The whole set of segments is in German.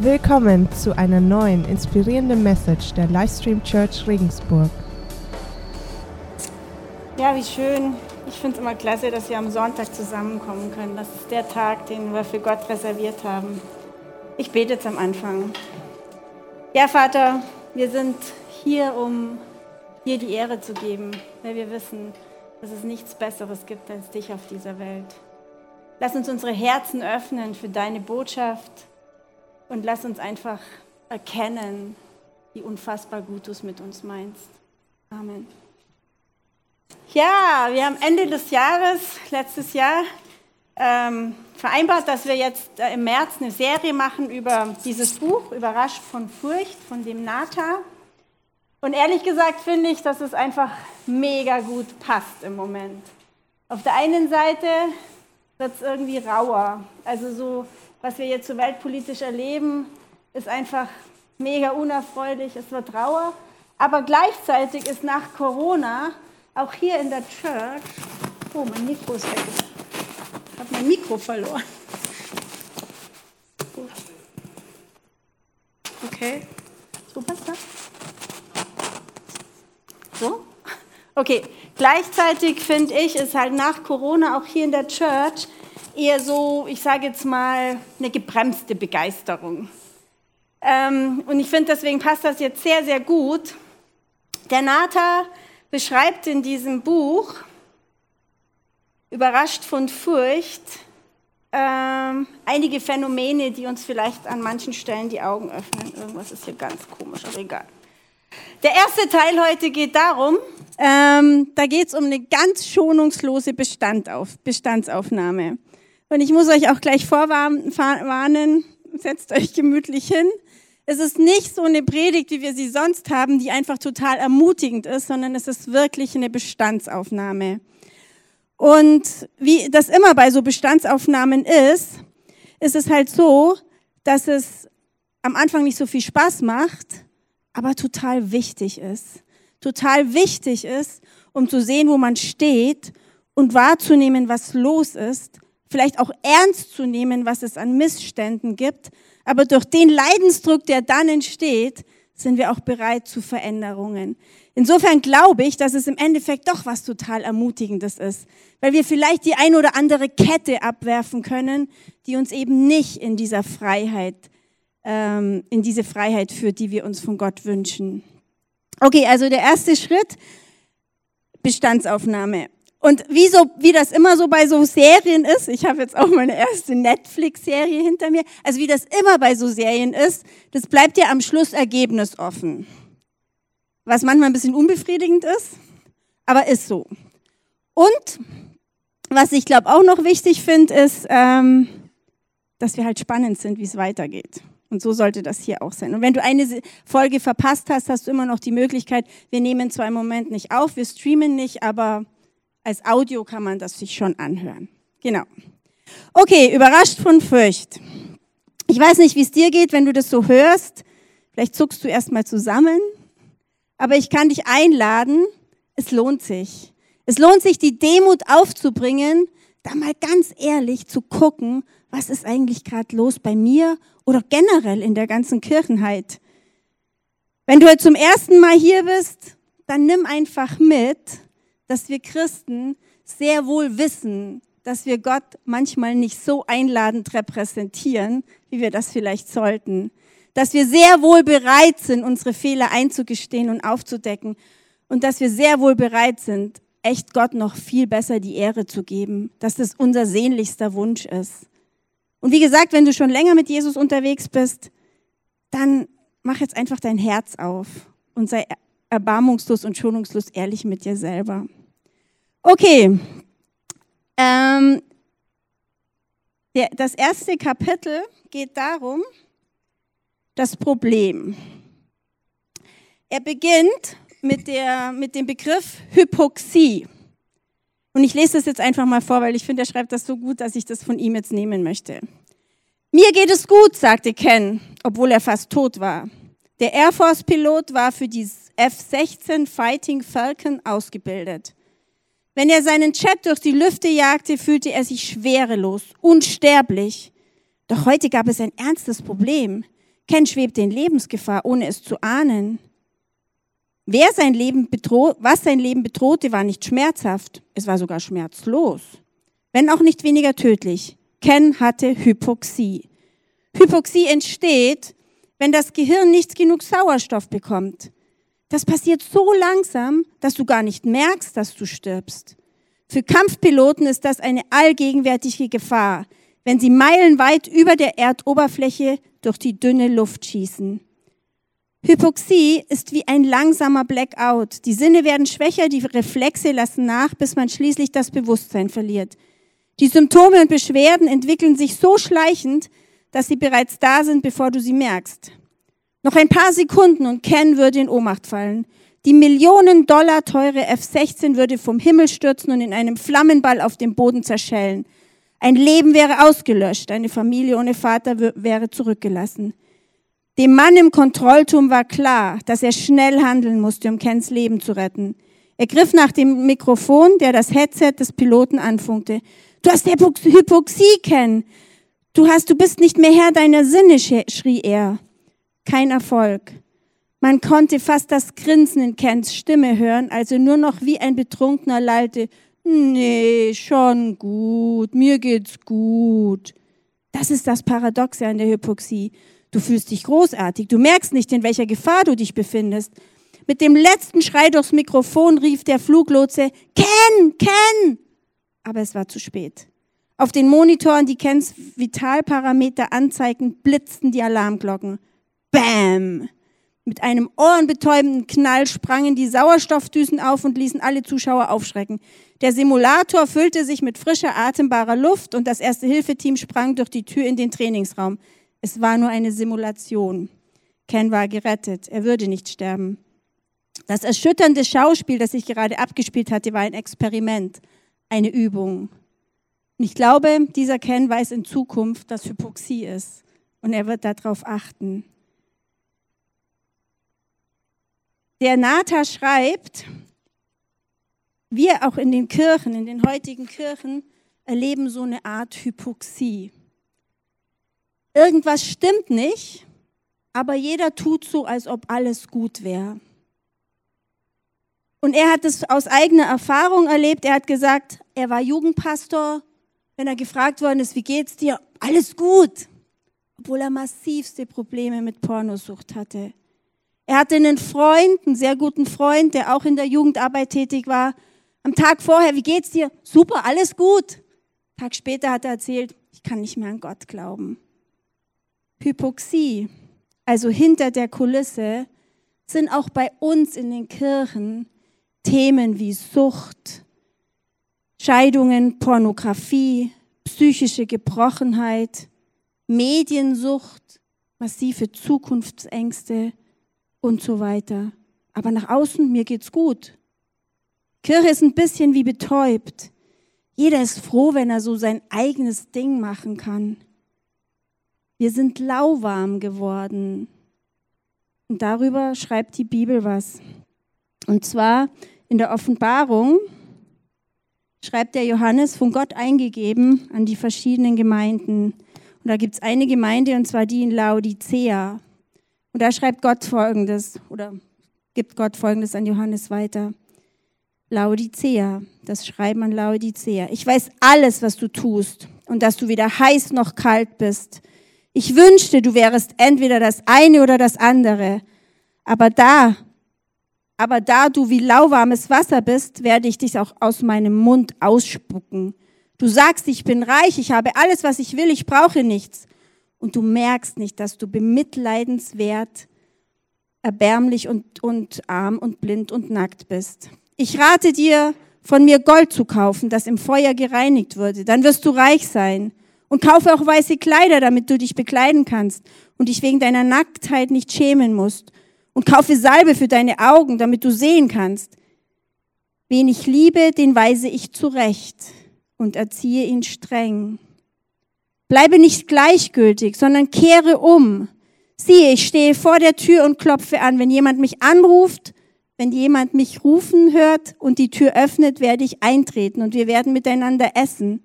Willkommen zu einer neuen inspirierenden Message der Livestream Church Regensburg. Ja, wie schön. Ich finde es immer klasse, dass wir am Sonntag zusammenkommen können. Das ist der Tag, den wir für Gott reserviert haben. Ich bete jetzt am Anfang. Ja, Vater, wir sind hier, um dir die Ehre zu geben, weil wir wissen, dass es nichts Besseres gibt als dich auf dieser Welt. Lass uns unsere Herzen öffnen für deine Botschaft und lass uns einfach erkennen, wie unfassbar gut du es mit uns meinst. Amen. Ja, wir haben Ende des Jahres, letztes Jahr, ähm, vereinbart, dass wir jetzt äh, im März eine Serie machen über dieses Buch, Überrascht von Furcht, von dem Nata. Und ehrlich gesagt finde ich, dass es einfach mega gut passt im Moment. Auf der einen Seite wird es irgendwie rauer. Also so, was wir jetzt so weltpolitisch erleben, ist einfach mega unerfreulich, es wird rauer. Aber gleichzeitig ist nach Corona auch hier in der Church, oh, mein Mikro ist weg. Ich habe mein Mikro verloren. Okay, so passt das. So? Okay, gleichzeitig finde ich, ist halt nach Corona auch hier in der Church eher so, ich sage jetzt mal, eine gebremste Begeisterung. Ähm, und ich finde, deswegen passt das jetzt sehr, sehr gut. Der Nata beschreibt in diesem Buch, überrascht von Furcht, ähm, einige Phänomene, die uns vielleicht an manchen Stellen die Augen öffnen. Irgendwas ist hier ganz komisch, aber egal. Der erste Teil heute geht darum, ähm, da geht es um eine ganz schonungslose Bestandauf, Bestandsaufnahme. Und ich muss euch auch gleich vorwarnen, setzt euch gemütlich hin. Es ist nicht so eine Predigt, wie wir sie sonst haben, die einfach total ermutigend ist, sondern es ist wirklich eine Bestandsaufnahme. Und wie das immer bei so Bestandsaufnahmen ist, ist es halt so, dass es am Anfang nicht so viel Spaß macht, aber total wichtig ist. Total wichtig ist, um zu sehen, wo man steht und wahrzunehmen, was los ist, vielleicht auch ernst zu nehmen, was es an Missständen gibt aber durch den Leidensdruck, der dann entsteht, sind wir auch bereit zu Veränderungen. Insofern glaube ich, dass es im Endeffekt doch was total Ermutigendes ist, weil wir vielleicht die ein oder andere Kette abwerfen können, die uns eben nicht in dieser Freiheit, ähm, in diese Freiheit führt, die wir uns von Gott wünschen. Okay, also der erste Schritt, Bestandsaufnahme. Und wie, so, wie das immer so bei so Serien ist, ich habe jetzt auch meine erste Netflix-Serie hinter mir, also wie das immer bei so Serien ist, das bleibt ja am Schluss Ergebnis offen. Was manchmal ein bisschen unbefriedigend ist, aber ist so. Und was ich glaube auch noch wichtig finde, ist, ähm, dass wir halt spannend sind, wie es weitergeht. Und so sollte das hier auch sein. Und wenn du eine Folge verpasst hast, hast du immer noch die Möglichkeit, wir nehmen zwar im Moment nicht auf, wir streamen nicht, aber als Audio kann man das sich schon anhören. Genau. Okay, überrascht von Furcht. Ich weiß nicht, wie es dir geht, wenn du das so hörst. Vielleicht zuckst du erstmal zusammen. Aber ich kann dich einladen, es lohnt sich. Es lohnt sich, die Demut aufzubringen, da mal ganz ehrlich zu gucken, was ist eigentlich gerade los bei mir oder generell in der ganzen Kirchenheit. Wenn du zum ersten Mal hier bist, dann nimm einfach mit, dass wir Christen sehr wohl wissen, dass wir Gott manchmal nicht so einladend repräsentieren, wie wir das vielleicht sollten. Dass wir sehr wohl bereit sind, unsere Fehler einzugestehen und aufzudecken. Und dass wir sehr wohl bereit sind, echt Gott noch viel besser die Ehre zu geben. Dass das unser sehnlichster Wunsch ist. Und wie gesagt, wenn du schon länger mit Jesus unterwegs bist, dann mach jetzt einfach dein Herz auf und sei erbarmungslos und schonungslos ehrlich mit dir selber. Okay. Ähm, der, das erste Kapitel geht darum, das Problem. Er beginnt mit, der, mit dem Begriff Hypoxie. Und ich lese das jetzt einfach mal vor, weil ich finde, er schreibt das so gut, dass ich das von ihm jetzt nehmen möchte. Mir geht es gut, sagte Ken, obwohl er fast tot war. Der Air Force-Pilot war für die F-16 Fighting Falcon ausgebildet. Wenn er seinen Chat durch die Lüfte jagte, fühlte er sich schwerelos, unsterblich. Doch heute gab es ein ernstes Problem. Ken schwebte in Lebensgefahr, ohne es zu ahnen. Wer sein Leben bedroh was sein Leben bedrohte, war nicht schmerzhaft, es war sogar schmerzlos, wenn auch nicht weniger tödlich. Ken hatte Hypoxie. Hypoxie entsteht, wenn das Gehirn nicht genug Sauerstoff bekommt. Das passiert so langsam, dass du gar nicht merkst, dass du stirbst. Für Kampfpiloten ist das eine allgegenwärtige Gefahr, wenn sie meilenweit über der Erdoberfläche durch die dünne Luft schießen. Hypoxie ist wie ein langsamer Blackout. Die Sinne werden schwächer, die Reflexe lassen nach, bis man schließlich das Bewusstsein verliert. Die Symptome und Beschwerden entwickeln sich so schleichend, dass sie bereits da sind, bevor du sie merkst. Noch ein paar Sekunden und Ken würde in Ohnmacht fallen. Die Millionen Dollar teure F-16 würde vom Himmel stürzen und in einem Flammenball auf dem Boden zerschellen. Ein Leben wäre ausgelöscht, eine Familie ohne Vater wäre zurückgelassen. Dem Mann im Kontrollturm war klar, dass er schnell handeln musste, um Kens Leben zu retten. Er griff nach dem Mikrofon, der das Headset des Piloten anfunkte. Du hast Hypoxie, Ken. Du hast, du bist nicht mehr Herr deiner Sinne, schrie er. Kein Erfolg. Man konnte fast das Grinsen in Kens Stimme hören, als er nur noch wie ein Betrunkener lallte. Nee, schon gut, mir geht's gut. Das ist das Paradoxe an der Hypoxie. Du fühlst dich großartig, du merkst nicht, in welcher Gefahr du dich befindest. Mit dem letzten Schrei durchs Mikrofon rief der Fluglotse, Ken, Ken! Aber es war zu spät. Auf den Monitoren, die Kens Vitalparameter anzeigten, blitzten die Alarmglocken. Bam! Mit einem ohrenbetäubenden Knall sprangen die Sauerstoffdüsen auf und ließen alle Zuschauer aufschrecken. Der Simulator füllte sich mit frischer, atembarer Luft und das Erste-Hilfe-Team sprang durch die Tür in den Trainingsraum. Es war nur eine Simulation. Ken war gerettet. Er würde nicht sterben. Das erschütternde Schauspiel, das sich gerade abgespielt hatte, war ein Experiment, eine Übung. Und ich glaube, dieser Ken weiß in Zukunft, dass Hypoxie ist. Und er wird darauf achten. Der Nata schreibt, wir auch in den Kirchen, in den heutigen Kirchen, erleben so eine Art Hypoxie. Irgendwas stimmt nicht, aber jeder tut so, als ob alles gut wäre. Und er hat es aus eigener Erfahrung erlebt. Er hat gesagt, er war Jugendpastor. Wenn er gefragt worden ist, wie geht's dir? Alles gut. Obwohl er massivste Probleme mit Pornosucht hatte. Er hatte einen Freund, einen sehr guten Freund, der auch in der Jugendarbeit tätig war. Am Tag vorher, wie geht's dir? Super, alles gut. Tag später hat er erzählt, ich kann nicht mehr an Gott glauben. Hypoxie, also hinter der Kulisse, sind auch bei uns in den Kirchen Themen wie Sucht, Scheidungen, Pornografie, psychische Gebrochenheit, Mediensucht, massive Zukunftsängste, und so weiter. Aber nach außen, mir geht's gut. Kirche ist ein bisschen wie betäubt. Jeder ist froh, wenn er so sein eigenes Ding machen kann. Wir sind lauwarm geworden. Und darüber schreibt die Bibel was. Und zwar in der Offenbarung schreibt der Johannes von Gott eingegeben an die verschiedenen Gemeinden. Und da gibt es eine Gemeinde, und zwar die in Laodicea. Und da schreibt Gott Folgendes oder gibt Gott Folgendes an Johannes weiter. Laodicea, das Schreiben an Laodicea. Ich weiß alles, was du tust und dass du weder heiß noch kalt bist. Ich wünschte, du wärest entweder das eine oder das andere. Aber da, aber da du wie lauwarmes Wasser bist, werde ich dich auch aus meinem Mund ausspucken. Du sagst, ich bin reich, ich habe alles, was ich will, ich brauche nichts und du merkst nicht, dass du bemitleidenswert, erbärmlich und, und arm und blind und nackt bist. Ich rate dir, von mir Gold zu kaufen, das im Feuer gereinigt wurde. Dann wirst du reich sein. Und kaufe auch weiße Kleider, damit du dich bekleiden kannst und dich wegen deiner Nacktheit nicht schämen musst. Und kaufe Salbe für deine Augen, damit du sehen kannst. Wen ich liebe, den weise ich zurecht und erziehe ihn streng. Bleibe nicht gleichgültig, sondern kehre um. Siehe, ich stehe vor der Tür und klopfe an. Wenn jemand mich anruft, wenn jemand mich rufen hört und die Tür öffnet, werde ich eintreten und wir werden miteinander essen.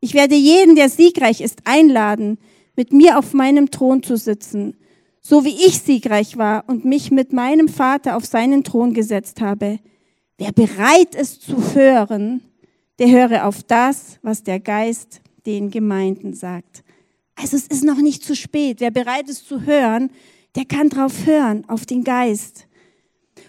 Ich werde jeden, der siegreich ist, einladen, mit mir auf meinem Thron zu sitzen, so wie ich siegreich war und mich mit meinem Vater auf seinen Thron gesetzt habe. Wer bereit ist zu hören, der höre auf das, was der Geist den Gemeinden sagt. Also es ist noch nicht zu spät. Wer bereit ist zu hören, der kann drauf hören, auf den Geist.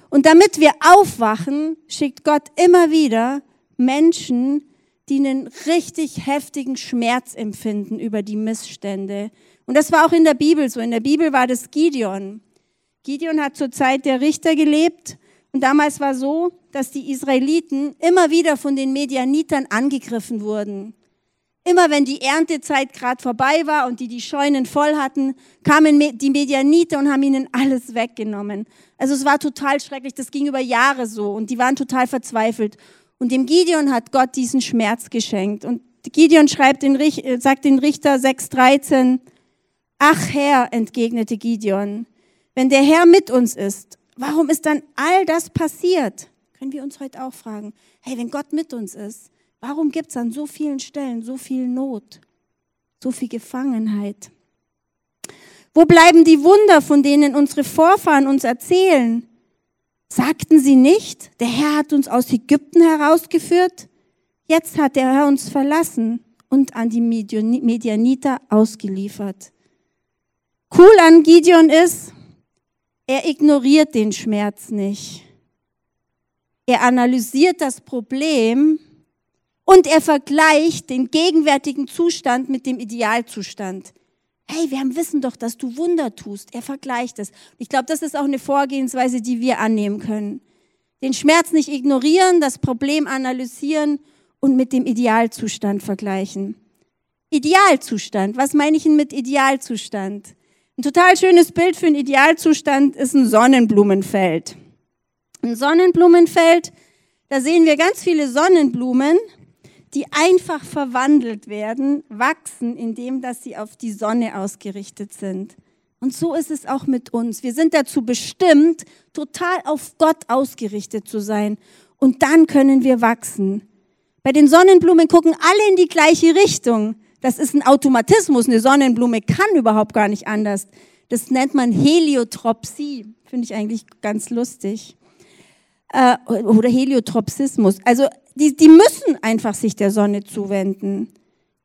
Und damit wir aufwachen, schickt Gott immer wieder Menschen, die einen richtig heftigen Schmerz empfinden über die Missstände. Und das war auch in der Bibel so. In der Bibel war das Gideon. Gideon hat zur Zeit der Richter gelebt und damals war so, dass die Israeliten immer wieder von den Medianitern angegriffen wurden. Immer wenn die Erntezeit gerade vorbei war und die die Scheunen voll hatten, kamen die Medianiter und haben ihnen alles weggenommen. Also es war total schrecklich, das ging über Jahre so und die waren total verzweifelt. Und dem Gideon hat Gott diesen Schmerz geschenkt. Und Gideon schreibt den, äh, sagt den Richter 6,13, Ach Herr, entgegnete Gideon, wenn der Herr mit uns ist, warum ist dann all das passiert? Können wir uns heute auch fragen. Hey, wenn Gott mit uns ist, warum gibt es an so vielen Stellen so viel Not, so viel Gefangenheit? Wo bleiben die Wunder, von denen unsere Vorfahren uns erzählen? Sagten sie nicht, der Herr hat uns aus Ägypten herausgeführt? Jetzt hat der Herr uns verlassen und an die Medianiter ausgeliefert. Cool an Gideon ist, er ignoriert den Schmerz nicht. Er analysiert das Problem und er vergleicht den gegenwärtigen Zustand mit dem Idealzustand hey, wir haben wissen doch, dass du Wunder tust. Er vergleicht es. Ich glaube, das ist auch eine Vorgehensweise, die wir annehmen können. Den Schmerz nicht ignorieren, das Problem analysieren und mit dem Idealzustand vergleichen. Idealzustand, was meine ich denn mit Idealzustand? Ein total schönes Bild für einen Idealzustand ist ein Sonnenblumenfeld. Ein Sonnenblumenfeld, da sehen wir ganz viele Sonnenblumen die einfach verwandelt werden, wachsen, indem dass sie auf die Sonne ausgerichtet sind. Und so ist es auch mit uns. Wir sind dazu bestimmt, total auf Gott ausgerichtet zu sein. Und dann können wir wachsen. Bei den Sonnenblumen gucken alle in die gleiche Richtung. Das ist ein Automatismus. Eine Sonnenblume kann überhaupt gar nicht anders. Das nennt man Heliotropsie. Finde ich eigentlich ganz lustig. Äh, oder Heliotropsismus. Also die, die müssen einfach sich der Sonne zuwenden.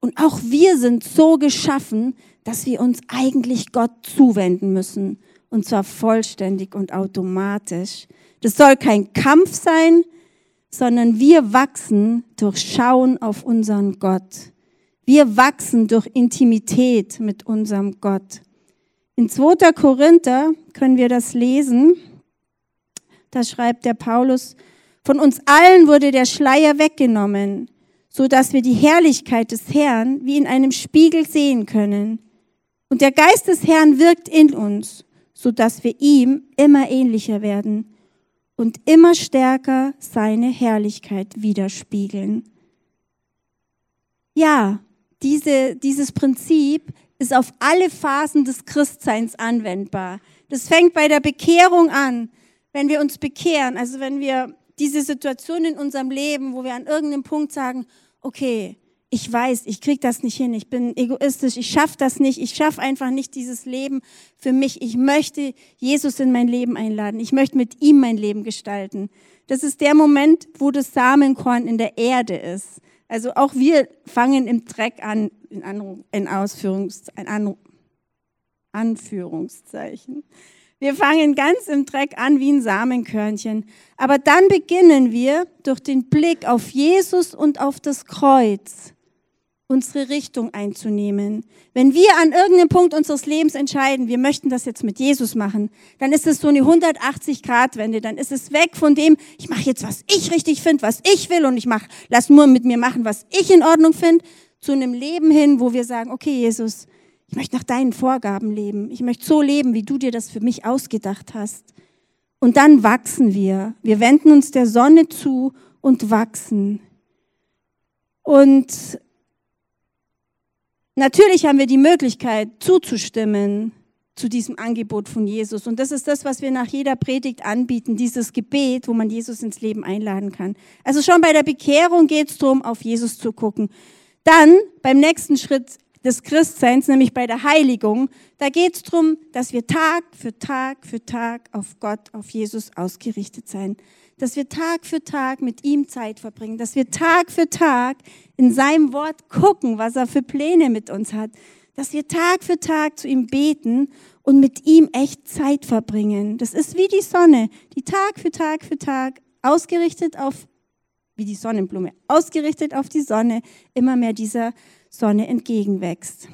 Und auch wir sind so geschaffen, dass wir uns eigentlich Gott zuwenden müssen. Und zwar vollständig und automatisch. Das soll kein Kampf sein, sondern wir wachsen durch Schauen auf unseren Gott. Wir wachsen durch Intimität mit unserem Gott. In 2. Korinther können wir das lesen. Da schreibt der Paulus, von uns allen wurde der Schleier weggenommen, so dass wir die Herrlichkeit des Herrn wie in einem Spiegel sehen können. Und der Geist des Herrn wirkt in uns, so dass wir ihm immer ähnlicher werden und immer stärker seine Herrlichkeit widerspiegeln. Ja, diese, dieses Prinzip ist auf alle Phasen des Christseins anwendbar. Das fängt bei der Bekehrung an. Wenn wir uns bekehren, also wenn wir diese Situation in unserem Leben, wo wir an irgendeinem Punkt sagen, okay, ich weiß, ich krieg das nicht hin, ich bin egoistisch, ich schaffe das nicht, ich schaffe einfach nicht dieses Leben für mich. Ich möchte Jesus in mein Leben einladen, ich möchte mit ihm mein Leben gestalten. Das ist der Moment, wo das Samenkorn in der Erde ist. Also auch wir fangen im Dreck an, in, An in Ausführungs in An Anführungszeichen. Wir fangen ganz im Dreck an wie ein Samenkörnchen. Aber dann beginnen wir durch den Blick auf Jesus und auf das Kreuz unsere Richtung einzunehmen. Wenn wir an irgendeinem Punkt unseres Lebens entscheiden, wir möchten das jetzt mit Jesus machen, dann ist es so eine 180-Grad-Wende. Dann ist es weg von dem, ich mache jetzt, was ich richtig finde, was ich will und ich mach, lass nur mit mir machen, was ich in Ordnung finde, zu einem Leben hin, wo wir sagen, okay, Jesus, ich möchte nach deinen Vorgaben leben. Ich möchte so leben, wie du dir das für mich ausgedacht hast. Und dann wachsen wir. Wir wenden uns der Sonne zu und wachsen. Und natürlich haben wir die Möglichkeit zuzustimmen zu diesem Angebot von Jesus. Und das ist das, was wir nach jeder Predigt anbieten, dieses Gebet, wo man Jesus ins Leben einladen kann. Also schon bei der Bekehrung geht es darum, auf Jesus zu gucken. Dann beim nächsten Schritt des Christseins, nämlich bei der Heiligung, da geht es darum, dass wir Tag für Tag für Tag auf Gott, auf Jesus ausgerichtet sein. Dass wir Tag für Tag mit ihm Zeit verbringen. Dass wir Tag für Tag in seinem Wort gucken, was er für Pläne mit uns hat. Dass wir Tag für Tag zu ihm beten und mit ihm echt Zeit verbringen. Das ist wie die Sonne, die Tag für Tag für Tag ausgerichtet auf, wie die Sonnenblume, ausgerichtet auf die Sonne, immer mehr dieser Sonne entgegenwächst.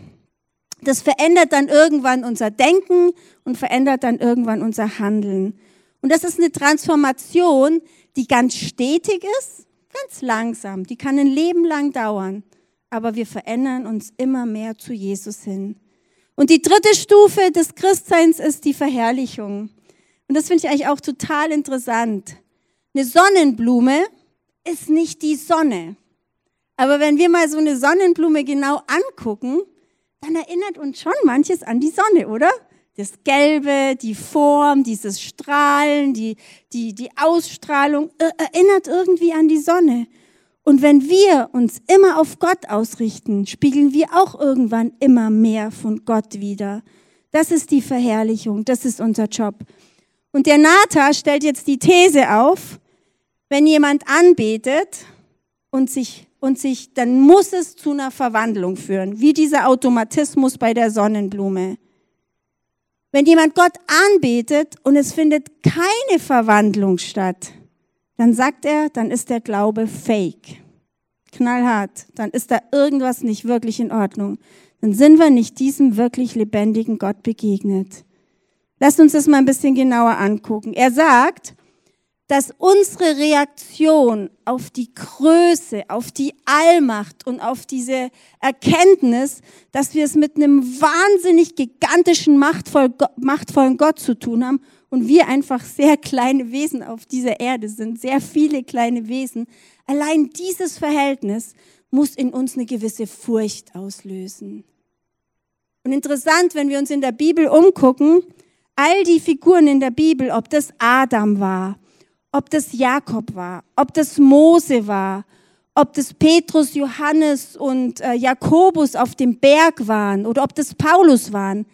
Das verändert dann irgendwann unser Denken und verändert dann irgendwann unser Handeln. Und das ist eine Transformation, die ganz stetig ist, ganz langsam. Die kann ein Leben lang dauern. Aber wir verändern uns immer mehr zu Jesus hin. Und die dritte Stufe des Christseins ist die Verherrlichung. Und das finde ich eigentlich auch total interessant. Eine Sonnenblume ist nicht die Sonne. Aber wenn wir mal so eine Sonnenblume genau angucken, dann erinnert uns schon manches an die Sonne, oder? Das Gelbe, die Form, dieses Strahlen, die, die, die Ausstrahlung äh, erinnert irgendwie an die Sonne. Und wenn wir uns immer auf Gott ausrichten, spiegeln wir auch irgendwann immer mehr von Gott wieder. Das ist die Verherrlichung, das ist unser Job. Und der Nata stellt jetzt die These auf, wenn jemand anbetet und sich und sich, dann muss es zu einer Verwandlung führen, wie dieser Automatismus bei der Sonnenblume. Wenn jemand Gott anbetet und es findet keine Verwandlung statt, dann sagt er, dann ist der Glaube fake. Knallhart. Dann ist da irgendwas nicht wirklich in Ordnung. Dann sind wir nicht diesem wirklich lebendigen Gott begegnet. Lasst uns das mal ein bisschen genauer angucken. Er sagt, dass unsere Reaktion auf die Größe, auf die Allmacht und auf diese Erkenntnis, dass wir es mit einem wahnsinnig gigantischen, machtvollen Gott zu tun haben und wir einfach sehr kleine Wesen auf dieser Erde sind, sehr viele kleine Wesen, allein dieses Verhältnis muss in uns eine gewisse Furcht auslösen. Und interessant, wenn wir uns in der Bibel umgucken, all die Figuren in der Bibel, ob das Adam war, ob das Jakob war, ob das Mose war, ob das Petrus, Johannes und äh, Jakobus auf dem Berg waren oder ob das Paulus waren.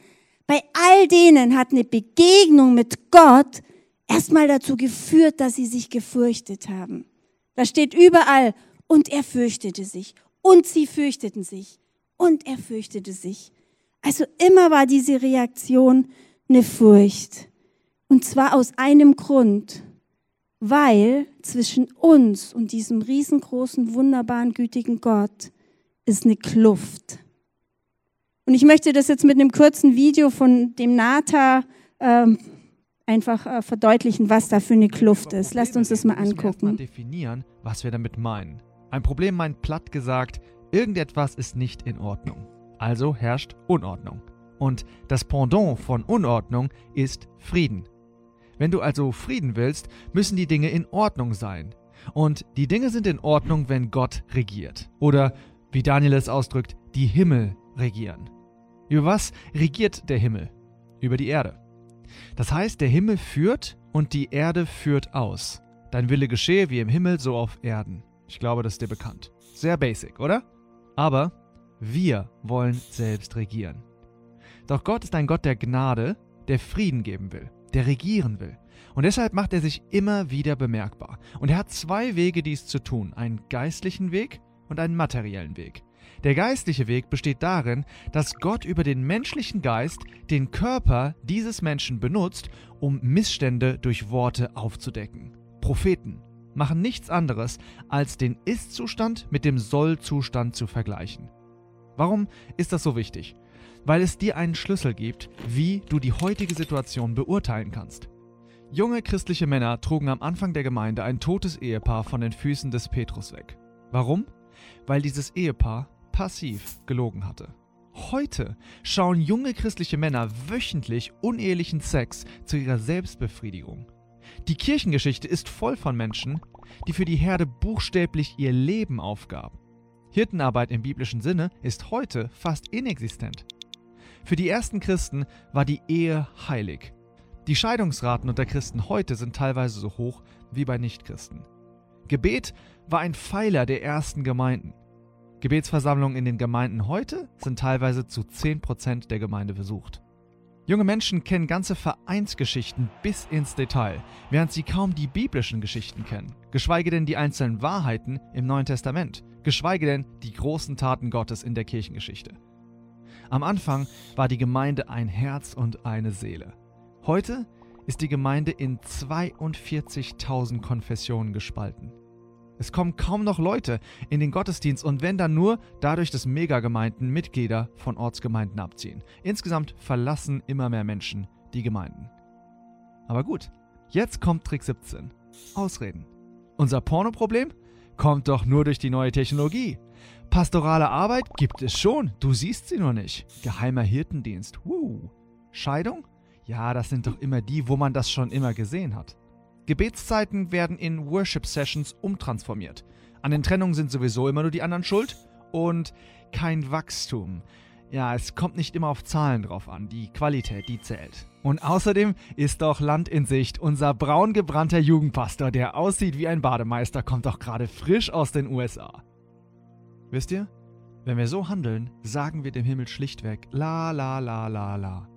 Bei all denen hat eine Begegnung mit Gott erstmal dazu geführt, dass sie sich gefürchtet haben. Da steht überall, und er fürchtete sich, und sie fürchteten sich, und er fürchtete sich. Also immer war diese Reaktion eine Furcht. Und zwar aus einem Grund weil zwischen uns und diesem riesengroßen, wunderbaren, gütigen Gott ist eine Kluft. Und ich möchte das jetzt mit einem kurzen Video von dem Nata äh, einfach äh, verdeutlichen, was da für eine Kluft ist. Lasst uns das mal angucken. Mal definieren, was wir damit meinen. Ein Problem meint platt gesagt, irgendetwas ist nicht in Ordnung. Also herrscht Unordnung. Und das Pendant von Unordnung ist Frieden. Wenn du also Frieden willst, müssen die Dinge in Ordnung sein. Und die Dinge sind in Ordnung, wenn Gott regiert. Oder, wie Daniel es ausdrückt, die Himmel regieren. Über was regiert der Himmel? Über die Erde. Das heißt, der Himmel führt und die Erde führt aus. Dein Wille geschehe wie im Himmel, so auf Erden. Ich glaube, das ist dir bekannt. Sehr basic, oder? Aber wir wollen selbst regieren. Doch Gott ist ein Gott der Gnade, der Frieden geben will der regieren will. Und deshalb macht er sich immer wieder bemerkbar. Und er hat zwei Wege, dies zu tun. Einen geistlichen Weg und einen materiellen Weg. Der geistliche Weg besteht darin, dass Gott über den menschlichen Geist den Körper dieses Menschen benutzt, um Missstände durch Worte aufzudecken. Propheten machen nichts anderes, als den Ist-Zustand mit dem Soll-Zustand zu vergleichen. Warum ist das so wichtig? Weil es dir einen Schlüssel gibt, wie du die heutige Situation beurteilen kannst. Junge christliche Männer trugen am Anfang der Gemeinde ein totes Ehepaar von den Füßen des Petrus weg. Warum? Weil dieses Ehepaar passiv gelogen hatte. Heute schauen junge christliche Männer wöchentlich unehelichen Sex zu ihrer Selbstbefriedigung. Die Kirchengeschichte ist voll von Menschen, die für die Herde buchstäblich ihr Leben aufgaben. Hirtenarbeit im biblischen Sinne ist heute fast inexistent. Für die ersten Christen war die Ehe heilig. Die Scheidungsraten unter Christen heute sind teilweise so hoch wie bei Nichtchristen. Gebet war ein Pfeiler der ersten Gemeinden. Gebetsversammlungen in den Gemeinden heute sind teilweise zu 10% der Gemeinde besucht. Junge Menschen kennen ganze Vereinsgeschichten bis ins Detail, während sie kaum die biblischen Geschichten kennen, geschweige denn die einzelnen Wahrheiten im Neuen Testament, geschweige denn die großen Taten Gottes in der Kirchengeschichte. Am Anfang war die Gemeinde ein Herz und eine Seele. Heute ist die Gemeinde in 42.000 Konfessionen gespalten. Es kommen kaum noch Leute in den Gottesdienst und wenn dann nur dadurch, dass Megagemeinden Mitglieder von Ortsgemeinden abziehen. Insgesamt verlassen immer mehr Menschen die Gemeinden. Aber gut, jetzt kommt Trick 17. Ausreden. Unser Pornoproblem kommt doch nur durch die neue Technologie. Pastorale Arbeit gibt es schon, du siehst sie nur nicht. Geheimer Hirtendienst, wuh. Scheidung? Ja, das sind doch immer die, wo man das schon immer gesehen hat. Gebetszeiten werden in Worship-Sessions umtransformiert. An den Trennungen sind sowieso immer nur die anderen schuld und kein Wachstum. Ja, es kommt nicht immer auf Zahlen drauf an, die Qualität, die zählt. Und außerdem ist doch Land in Sicht. Unser braun gebrannter Jugendpastor, der aussieht wie ein Bademeister, kommt doch gerade frisch aus den USA. Wisst ihr? Wenn wir so handeln, sagen wir dem Himmel schlichtweg la la la la la.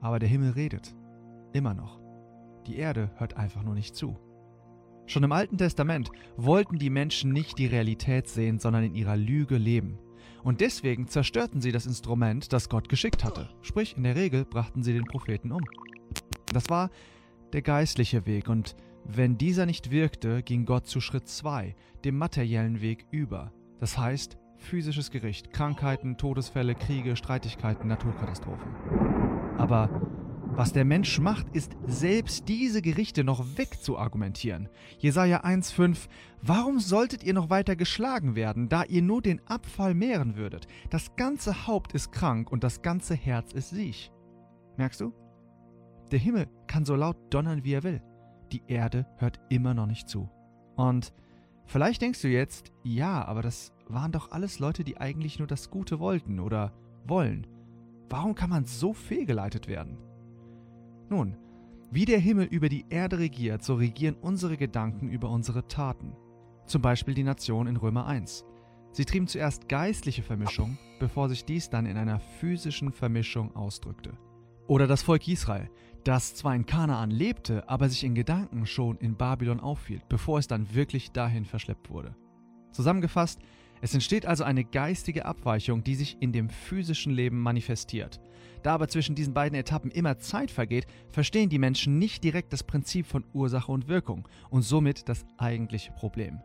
Aber der Himmel redet. Immer noch. Die Erde hört einfach nur nicht zu. Schon im Alten Testament wollten die Menschen nicht die Realität sehen, sondern in ihrer Lüge leben. Und deswegen zerstörten sie das Instrument, das Gott geschickt hatte. Sprich, in der Regel brachten sie den Propheten um. Das war der geistliche Weg und wenn dieser nicht wirkte, ging Gott zu Schritt 2, dem materiellen Weg über. Das heißt, physisches Gericht, Krankheiten, Todesfälle, Kriege, Streitigkeiten, Naturkatastrophen. Aber was der Mensch macht, ist selbst diese Gerichte noch wegzuargumentieren. Jesaja 1,5 Warum solltet ihr noch weiter geschlagen werden, da ihr nur den Abfall mehren würdet? Das ganze Haupt ist krank und das ganze Herz ist siech. Merkst du? Der Himmel kann so laut donnern, wie er will. Die Erde hört immer noch nicht zu. Und vielleicht denkst du jetzt, ja, aber das waren doch alles Leute, die eigentlich nur das Gute wollten oder wollen. Warum kann man so fehlgeleitet werden? Nun, wie der Himmel über die Erde regiert, so regieren unsere Gedanken über unsere Taten. Zum Beispiel die Nation in Römer 1. Sie trieben zuerst geistliche Vermischung, bevor sich dies dann in einer physischen Vermischung ausdrückte. Oder das Volk Israel, das zwar in Kanaan lebte, aber sich in Gedanken schon in Babylon aufhielt, bevor es dann wirklich dahin verschleppt wurde. Zusammengefasst, es entsteht also eine geistige Abweichung, die sich in dem physischen Leben manifestiert. Da aber zwischen diesen beiden Etappen immer Zeit vergeht, verstehen die Menschen nicht direkt das Prinzip von Ursache und Wirkung und somit das eigentliche Problem.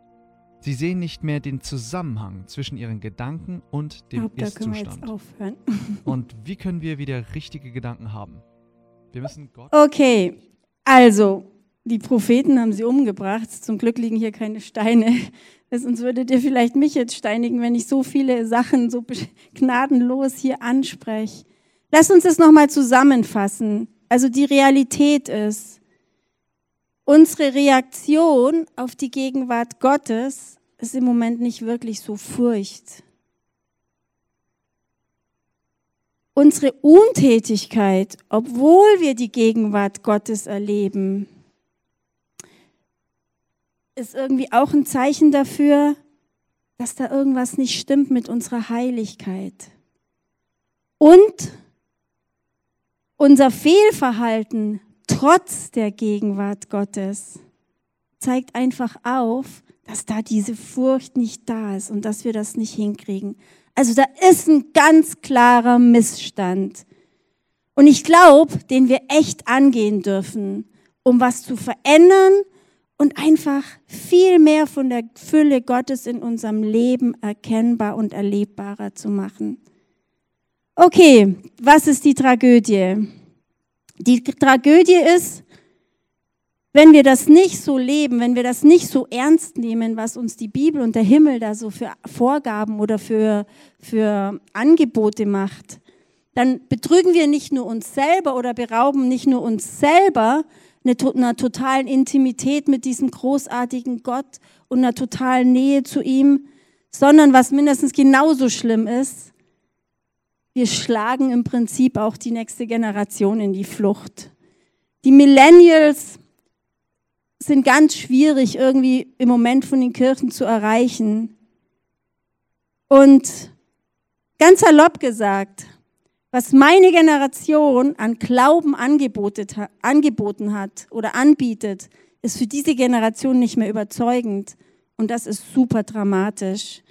Sie sehen nicht mehr den Zusammenhang zwischen ihren Gedanken und dem Ist-Zustand. Und wie können wir wieder richtige Gedanken haben? Wir müssen Gott. Okay, also die Propheten haben sie umgebracht. Zum Glück liegen hier keine Steine. Sonst würdet ihr vielleicht mich jetzt steinigen, wenn ich so viele Sachen so gnadenlos hier anspreche. Lass uns das nochmal zusammenfassen. Also die Realität ist, unsere Reaktion auf die Gegenwart Gottes ist im Moment nicht wirklich so Furcht. Unsere Untätigkeit, obwohl wir die Gegenwart Gottes erleben, ist irgendwie auch ein Zeichen dafür, dass da irgendwas nicht stimmt mit unserer Heiligkeit. Und unser Fehlverhalten trotz der Gegenwart Gottes zeigt einfach auf, dass da diese Furcht nicht da ist und dass wir das nicht hinkriegen. Also da ist ein ganz klarer Missstand. Und ich glaube, den wir echt angehen dürfen, um was zu verändern und einfach viel mehr von der Fülle Gottes in unserem Leben erkennbar und erlebbarer zu machen. Okay, was ist die Tragödie? Die Tragödie ist, wenn wir das nicht so leben, wenn wir das nicht so ernst nehmen, was uns die Bibel und der Himmel da so für Vorgaben oder für, für Angebote macht, dann betrügen wir nicht nur uns selber oder berauben nicht nur uns selber, einer totalen Intimität mit diesem großartigen Gott und einer totalen Nähe zu ihm, sondern was mindestens genauso schlimm ist, wir schlagen im Prinzip auch die nächste Generation in die Flucht. Die Millennials sind ganz schwierig irgendwie im Moment von den Kirchen zu erreichen. Und ganz salopp gesagt, was meine Generation an Glauben angeboten hat oder anbietet, ist für diese Generation nicht mehr überzeugend. Und das ist super dramatisch.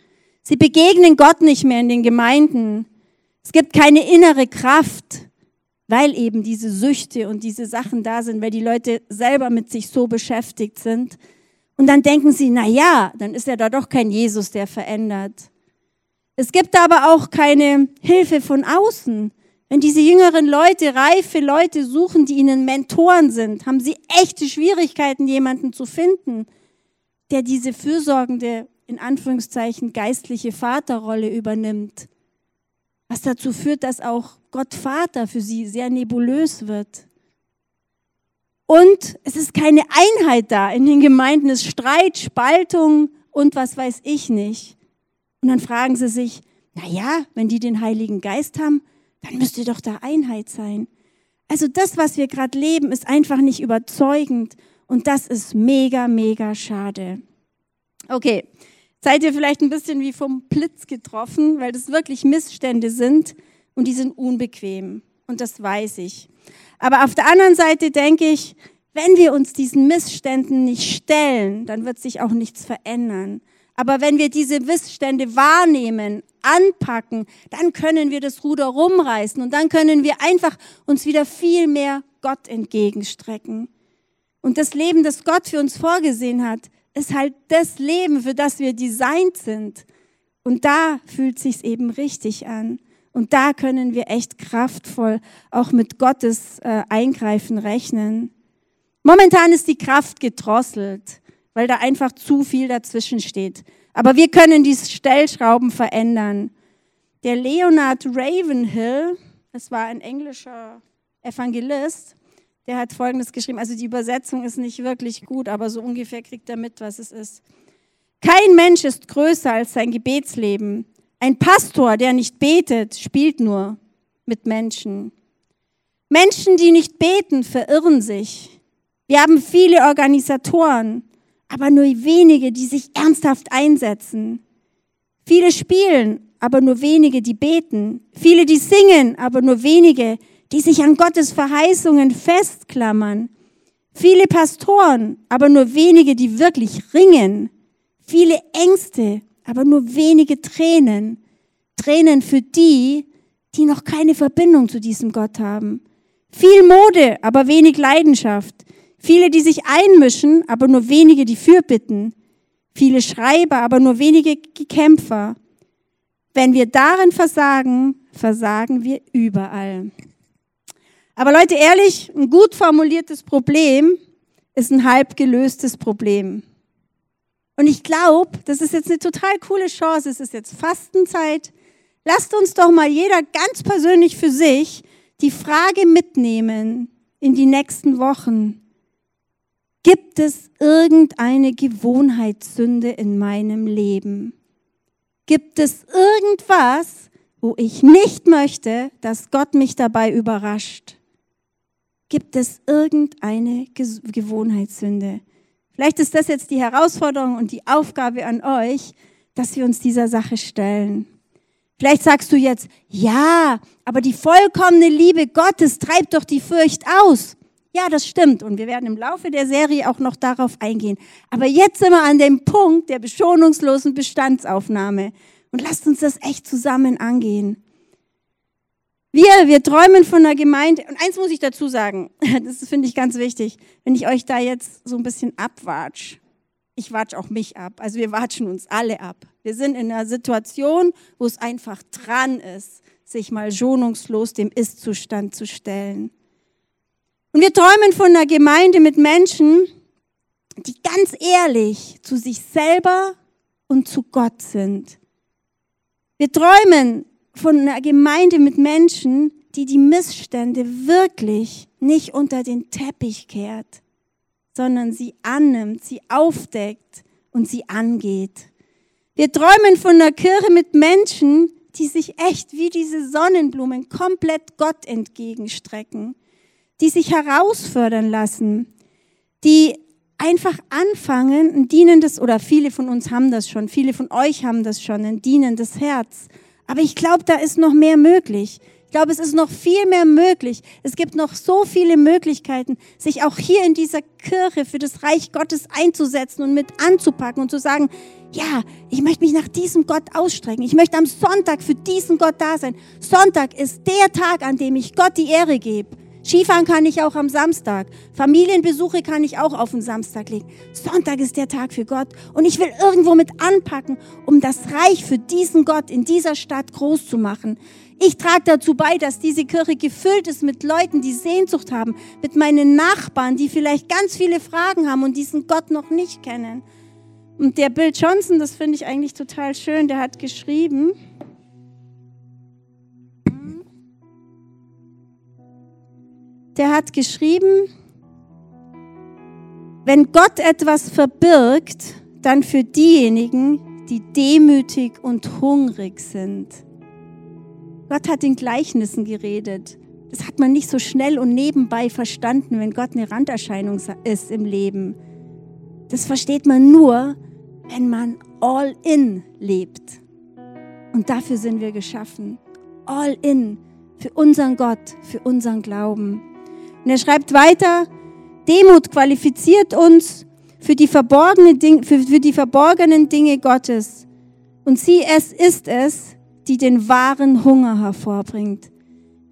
Sie begegnen Gott nicht mehr in den Gemeinden. Es gibt keine innere Kraft, weil eben diese Süchte und diese Sachen da sind, weil die Leute selber mit sich so beschäftigt sind. Und dann denken sie, na ja, dann ist ja da doch kein Jesus, der verändert. Es gibt aber auch keine Hilfe von außen. Wenn diese jüngeren Leute, reife Leute suchen, die ihnen Mentoren sind, haben sie echte Schwierigkeiten, jemanden zu finden, der diese fürsorgende, in Anführungszeichen, geistliche Vaterrolle übernimmt. Was dazu führt, dass auch Gott Vater für sie sehr nebulös wird. Und es ist keine Einheit da in den Gemeinden. Es ist Streit, Spaltung und was weiß ich nicht. Und dann fragen sie sich, na ja, wenn die den Heiligen Geist haben, dann müsste doch da Einheit sein. Also das, was wir gerade leben, ist einfach nicht überzeugend und das ist mega, mega schade. Okay, seid ihr vielleicht ein bisschen wie vom Blitz getroffen, weil das wirklich Missstände sind und die sind unbequem und das weiß ich. Aber auf der anderen Seite denke ich, wenn wir uns diesen Missständen nicht stellen, dann wird sich auch nichts verändern. Aber wenn wir diese Missstände wahrnehmen, anpacken, dann können wir das Ruder rumreißen und dann können wir einfach uns wieder viel mehr Gott entgegenstrecken. Und das Leben, das Gott für uns vorgesehen hat, ist halt das Leben, für das wir designt sind. Und da fühlt sich's eben richtig an. Und da können wir echt kraftvoll auch mit Gottes äh, Eingreifen rechnen. Momentan ist die Kraft gedrosselt weil da einfach zu viel dazwischen steht. Aber wir können die Stellschrauben verändern. Der Leonard Ravenhill, das war ein englischer Evangelist, der hat Folgendes geschrieben. Also die Übersetzung ist nicht wirklich gut, aber so ungefähr kriegt er mit, was es ist. Kein Mensch ist größer als sein Gebetsleben. Ein Pastor, der nicht betet, spielt nur mit Menschen. Menschen, die nicht beten, verirren sich. Wir haben viele Organisatoren, aber nur wenige, die sich ernsthaft einsetzen. Viele spielen, aber nur wenige, die beten. Viele, die singen, aber nur wenige, die sich an Gottes Verheißungen festklammern. Viele Pastoren, aber nur wenige, die wirklich ringen. Viele Ängste, aber nur wenige Tränen. Tränen für die, die noch keine Verbindung zu diesem Gott haben. Viel Mode, aber wenig Leidenschaft. Viele, die sich einmischen, aber nur wenige, die fürbitten. Viele Schreiber, aber nur wenige Kämpfer. Wenn wir darin versagen, versagen wir überall. Aber Leute, ehrlich, ein gut formuliertes Problem ist ein halb gelöstes Problem. Und ich glaube, das ist jetzt eine total coole Chance. Es ist jetzt Fastenzeit. Lasst uns doch mal jeder ganz persönlich für sich die Frage mitnehmen in die nächsten Wochen. Gibt es irgendeine Gewohnheitssünde in meinem Leben? Gibt es irgendwas, wo ich nicht möchte, dass Gott mich dabei überrascht? Gibt es irgendeine Gewohnheitssünde? Vielleicht ist das jetzt die Herausforderung und die Aufgabe an euch, dass wir uns dieser Sache stellen. Vielleicht sagst du jetzt, ja, aber die vollkommene Liebe Gottes treibt doch die Furcht aus. Ja, das stimmt. Und wir werden im Laufe der Serie auch noch darauf eingehen. Aber jetzt sind wir an dem Punkt der beschonungslosen Bestandsaufnahme. Und lasst uns das echt zusammen angehen. Wir, wir träumen von einer Gemeinde. Und eins muss ich dazu sagen. Das finde ich ganz wichtig. Wenn ich euch da jetzt so ein bisschen abwatsch. Ich watsch auch mich ab. Also wir watschen uns alle ab. Wir sind in einer Situation, wo es einfach dran ist, sich mal schonungslos dem Ist-Zustand zu stellen. Und wir träumen von einer Gemeinde mit Menschen, die ganz ehrlich zu sich selber und zu Gott sind. Wir träumen von einer Gemeinde mit Menschen, die die Missstände wirklich nicht unter den Teppich kehrt, sondern sie annimmt, sie aufdeckt und sie angeht. Wir träumen von einer Kirche mit Menschen, die sich echt wie diese Sonnenblumen komplett Gott entgegenstrecken die sich herausfordern lassen, die einfach anfangen, ein dienendes, oder viele von uns haben das schon, viele von euch haben das schon, ein dienendes Herz. Aber ich glaube, da ist noch mehr möglich. Ich glaube, es ist noch viel mehr möglich. Es gibt noch so viele Möglichkeiten, sich auch hier in dieser Kirche für das Reich Gottes einzusetzen und mit anzupacken und zu sagen, ja, ich möchte mich nach diesem Gott ausstrecken. Ich möchte am Sonntag für diesen Gott da sein. Sonntag ist der Tag, an dem ich Gott die Ehre gebe. Skifahren kann ich auch am Samstag. Familienbesuche kann ich auch auf den Samstag legen. Sonntag ist der Tag für Gott. Und ich will irgendwo mit anpacken, um das Reich für diesen Gott in dieser Stadt groß zu machen. Ich trage dazu bei, dass diese Kirche gefüllt ist mit Leuten, die Sehnsucht haben, mit meinen Nachbarn, die vielleicht ganz viele Fragen haben und diesen Gott noch nicht kennen. Und der Bill Johnson, das finde ich eigentlich total schön, der hat geschrieben, der hat geschrieben, wenn Gott etwas verbirgt, dann für diejenigen, die demütig und hungrig sind. Gott hat in Gleichnissen geredet. Das hat man nicht so schnell und nebenbei verstanden, wenn Gott eine Randerscheinung ist im Leben. Das versteht man nur, wenn man all in lebt. Und dafür sind wir geschaffen. All in für unseren Gott, für unseren Glauben. Und er schreibt weiter, Demut qualifiziert uns für die, verborgene Ding, für, für die verborgenen Dinge Gottes. Und sie, es ist es, die den wahren Hunger hervorbringt.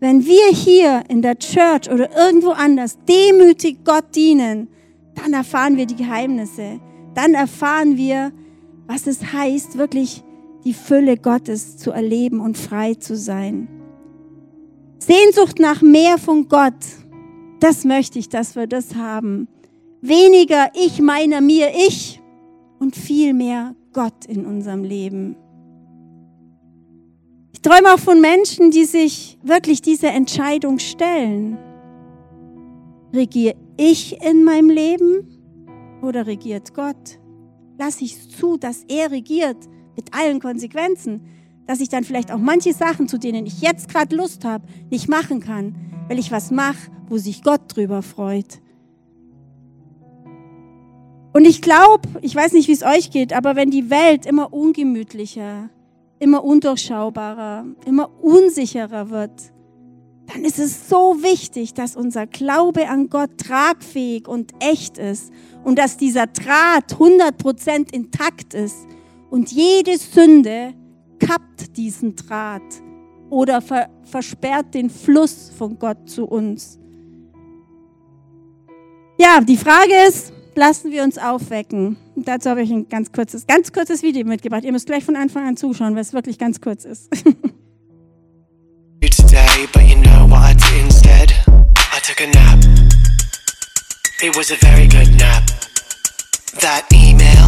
Wenn wir hier in der Church oder irgendwo anders demütig Gott dienen, dann erfahren wir die Geheimnisse. Dann erfahren wir, was es heißt, wirklich die Fülle Gottes zu erleben und frei zu sein. Sehnsucht nach mehr von Gott, das möchte ich, dass wir das haben. Weniger ich, meiner, mir, ich und viel mehr Gott in unserem Leben. Ich träume auch von Menschen, die sich wirklich diese Entscheidung stellen. Regiere ich in meinem Leben oder regiert Gott? Lass ich zu, dass er regiert mit allen Konsequenzen, dass ich dann vielleicht auch manche Sachen, zu denen ich jetzt gerade Lust habe, nicht machen kann, weil ich was mache, wo sich Gott drüber freut. Und ich glaube, ich weiß nicht, wie es euch geht, aber wenn die Welt immer ungemütlicher, immer undurchschaubarer, immer unsicherer wird, dann ist es so wichtig, dass unser Glaube an Gott tragfähig und echt ist und dass dieser Draht 100% intakt ist und jede Sünde kappt diesen Draht oder ver versperrt den Fluss von Gott zu uns. Ja, die Frage ist, lassen wir uns aufwecken. Und dazu habe ich ein ganz kurzes, ganz kurzes Video mitgebracht. Ihr müsst gleich von Anfang an zuschauen, weil es wirklich ganz kurz ist. Today, but you know what I did instead? I took a nap. It was a very good nap. That email,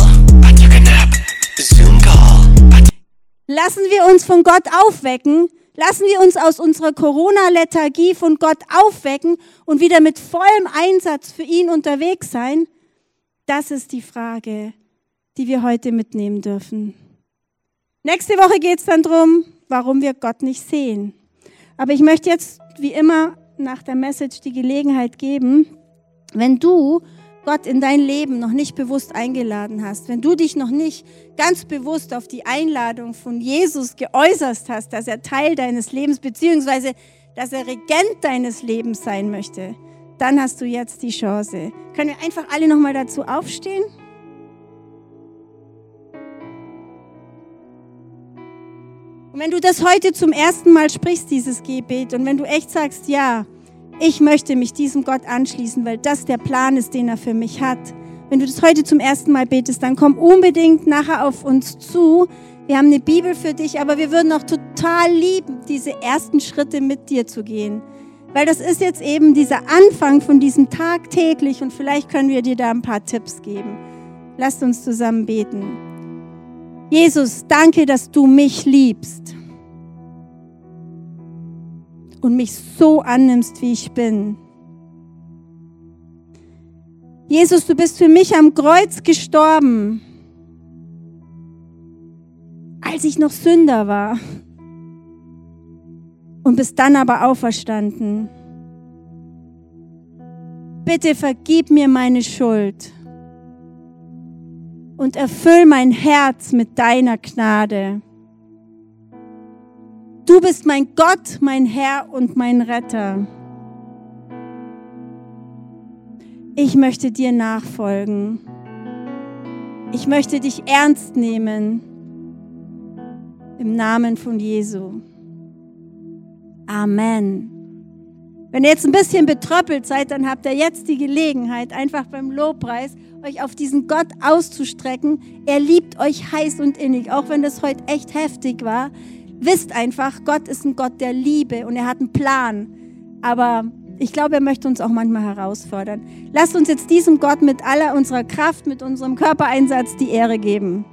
Lassen wir uns von Gott aufwecken. Lassen wir uns aus unserer Corona-Lethargie von Gott aufwecken und wieder mit vollem Einsatz für ihn unterwegs sein. Das ist die Frage, die wir heute mitnehmen dürfen. Nächste Woche geht es dann darum, warum wir Gott nicht sehen. Aber ich möchte jetzt, wie immer, nach der Message die Gelegenheit geben, wenn du Gott in dein Leben noch nicht bewusst eingeladen hast, wenn du dich noch nicht ganz bewusst auf die Einladung von Jesus geäußert hast, dass er Teil deines Lebens beziehungsweise dass er Regent deines Lebens sein möchte, dann hast du jetzt die Chance. Können wir einfach alle nochmal dazu aufstehen? Und wenn du das heute zum ersten Mal sprichst, dieses Gebet, und wenn du echt sagst, ja, ich möchte mich diesem Gott anschließen, weil das der Plan ist, den er für mich hat. Wenn du das heute zum ersten Mal betest, dann komm unbedingt nachher auf uns zu. Wir haben eine Bibel für dich, aber wir würden auch total lieben, diese ersten Schritte mit dir zu gehen. Weil das ist jetzt eben dieser Anfang von diesem Tag täglich und vielleicht können wir dir da ein paar Tipps geben. Lasst uns zusammen beten. Jesus, danke, dass du mich liebst und mich so annimmst, wie ich bin. Jesus, du bist für mich am Kreuz gestorben, als ich noch Sünder war und bist dann aber auferstanden. Bitte vergib mir meine Schuld und erfüll mein Herz mit deiner Gnade. Du bist mein Gott, mein Herr und mein Retter. Ich möchte dir nachfolgen. Ich möchte dich ernst nehmen. Im Namen von Jesu. Amen. Wenn ihr jetzt ein bisschen betröppelt seid, dann habt ihr jetzt die Gelegenheit, einfach beim Lobpreis euch auf diesen Gott auszustrecken. Er liebt euch heiß und innig, auch wenn das heute echt heftig war. Wisst einfach, Gott ist ein Gott der Liebe und er hat einen Plan. Aber ich glaube, er möchte uns auch manchmal herausfordern. Lasst uns jetzt diesem Gott mit aller unserer Kraft, mit unserem Körpereinsatz die Ehre geben.